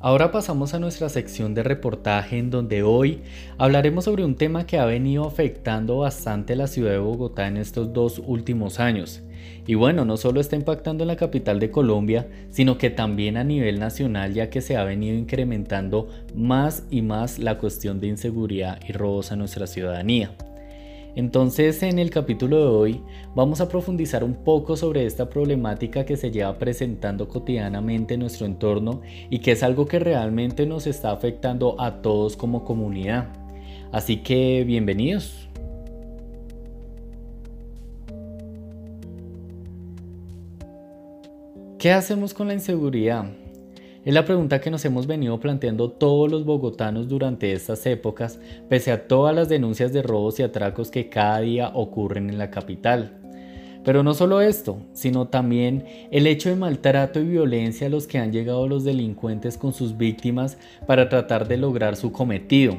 Ahora pasamos a nuestra sección de reportaje en donde hoy hablaremos sobre un tema que ha venido afectando bastante la ciudad de Bogotá en estos dos últimos años. Y bueno, no solo está impactando en la capital de Colombia, sino que también a nivel nacional ya que se ha venido incrementando más y más la cuestión de inseguridad y robos a nuestra ciudadanía. Entonces en el capítulo de hoy vamos a profundizar un poco sobre esta problemática que se lleva presentando cotidianamente en nuestro entorno y que es algo que realmente nos está afectando a todos como comunidad. Así que bienvenidos. ¿Qué hacemos con la inseguridad? Es la pregunta que nos hemos venido planteando todos los bogotanos durante estas épocas, pese a todas las denuncias de robos y atracos que cada día ocurren en la capital. Pero no solo esto, sino también el hecho de maltrato y violencia a los que han llegado los delincuentes con sus víctimas para tratar de lograr su cometido.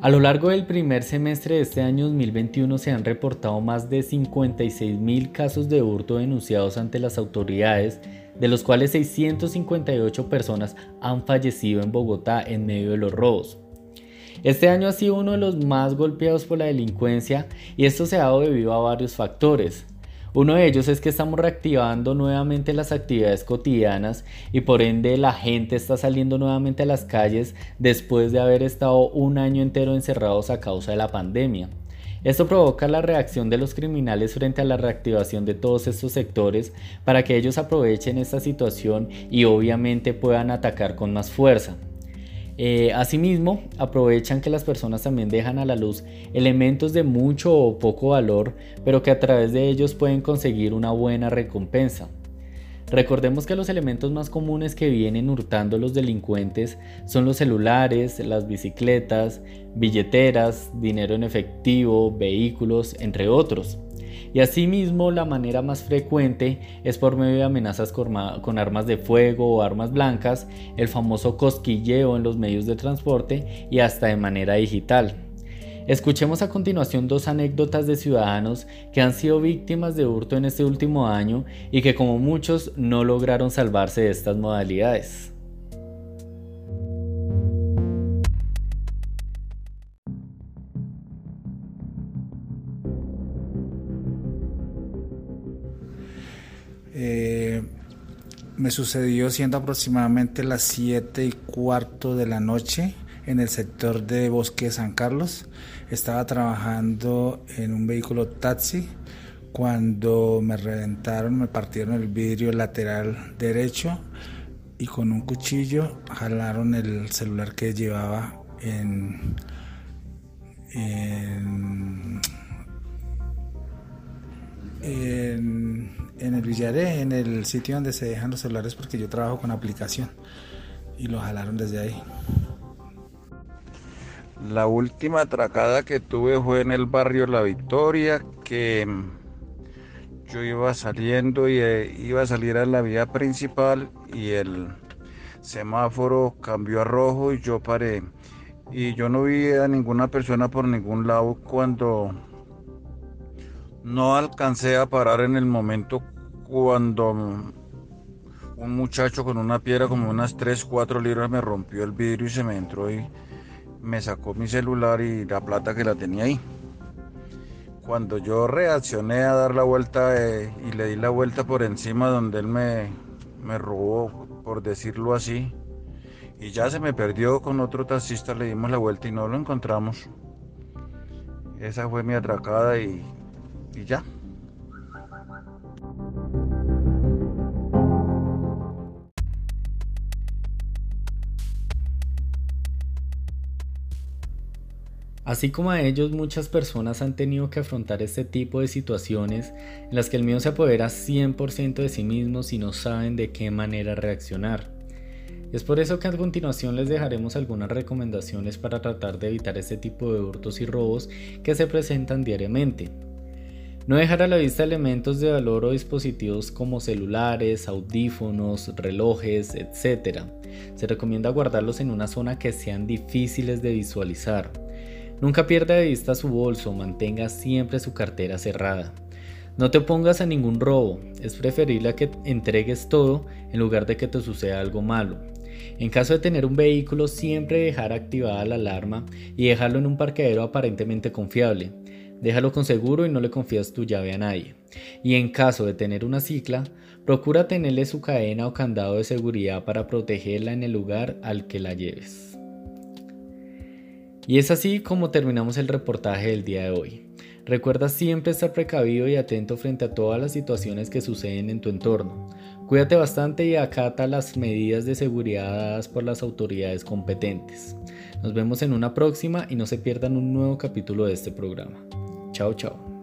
A lo largo del primer semestre de este año 2021 se han reportado más de 56 mil casos de hurto denunciados ante las autoridades, de los cuales 658 personas han fallecido en Bogotá en medio de los robos. Este año ha sido uno de los más golpeados por la delincuencia y esto se ha dado debido a varios factores. Uno de ellos es que estamos reactivando nuevamente las actividades cotidianas y por ende la gente está saliendo nuevamente a las calles después de haber estado un año entero encerrados a causa de la pandemia. Esto provoca la reacción de los criminales frente a la reactivación de todos estos sectores para que ellos aprovechen esta situación y obviamente puedan atacar con más fuerza. Eh, asimismo, aprovechan que las personas también dejan a la luz elementos de mucho o poco valor, pero que a través de ellos pueden conseguir una buena recompensa. Recordemos que los elementos más comunes que vienen hurtando los delincuentes son los celulares, las bicicletas, billeteras, dinero en efectivo, vehículos, entre otros. Y asimismo, la manera más frecuente es por medio de amenazas con armas de fuego o armas blancas, el famoso cosquilleo en los medios de transporte y hasta de manera digital. Escuchemos a continuación dos anécdotas de ciudadanos que han sido víctimas de hurto en este último año y que como muchos no lograron salvarse de estas modalidades. Eh, me sucedió siendo aproximadamente las 7 y cuarto de la noche en el sector de Bosque San Carlos. Estaba trabajando en un vehículo taxi cuando me reventaron, me partieron el vidrio lateral derecho y con un cuchillo jalaron el celular que llevaba en, en, en, el Villaré, en el sitio donde se dejan los celulares porque yo trabajo con aplicación y lo jalaron desde ahí. La última atracada que tuve fue en el barrio La Victoria, que mm, yo iba saliendo y eh, iba a salir a la vía principal y el semáforo cambió a rojo y yo paré. Y yo no vi a ninguna persona por ningún lado cuando no alcancé a parar en el momento cuando mm, un muchacho con una piedra como unas 3, 4 libras me rompió el vidrio y se me entró y me sacó mi celular y la plata que la tenía ahí. Cuando yo reaccioné a dar la vuelta eh, y le di la vuelta por encima donde él me, me robó, por decirlo así, y ya se me perdió con otro taxista, le dimos la vuelta y no lo encontramos. Esa fue mi atracada y, y ya. Así como a ellos, muchas personas han tenido que afrontar este tipo de situaciones en las que el miedo se apodera 100% de sí mismos y no saben de qué manera reaccionar. Es por eso que a continuación les dejaremos algunas recomendaciones para tratar de evitar este tipo de hurtos y robos que se presentan diariamente. No dejar a la vista elementos de valor o dispositivos como celulares, audífonos, relojes, etc. Se recomienda guardarlos en una zona que sean difíciles de visualizar. Nunca pierda de vista su bolso, mantenga siempre su cartera cerrada. No te opongas a ningún robo, es preferible que entregues todo en lugar de que te suceda algo malo. En caso de tener un vehículo, siempre dejar activada la alarma y dejarlo en un parqueadero aparentemente confiable. Déjalo con seguro y no le confías tu llave a nadie. Y en caso de tener una cicla, procura tenerle su cadena o candado de seguridad para protegerla en el lugar al que la lleves. Y es así como terminamos el reportaje del día de hoy. Recuerda siempre estar precavido y atento frente a todas las situaciones que suceden en tu entorno. Cuídate bastante y acata las medidas de seguridad dadas por las autoridades competentes. Nos vemos en una próxima y no se pierdan un nuevo capítulo de este programa. Chao, chao.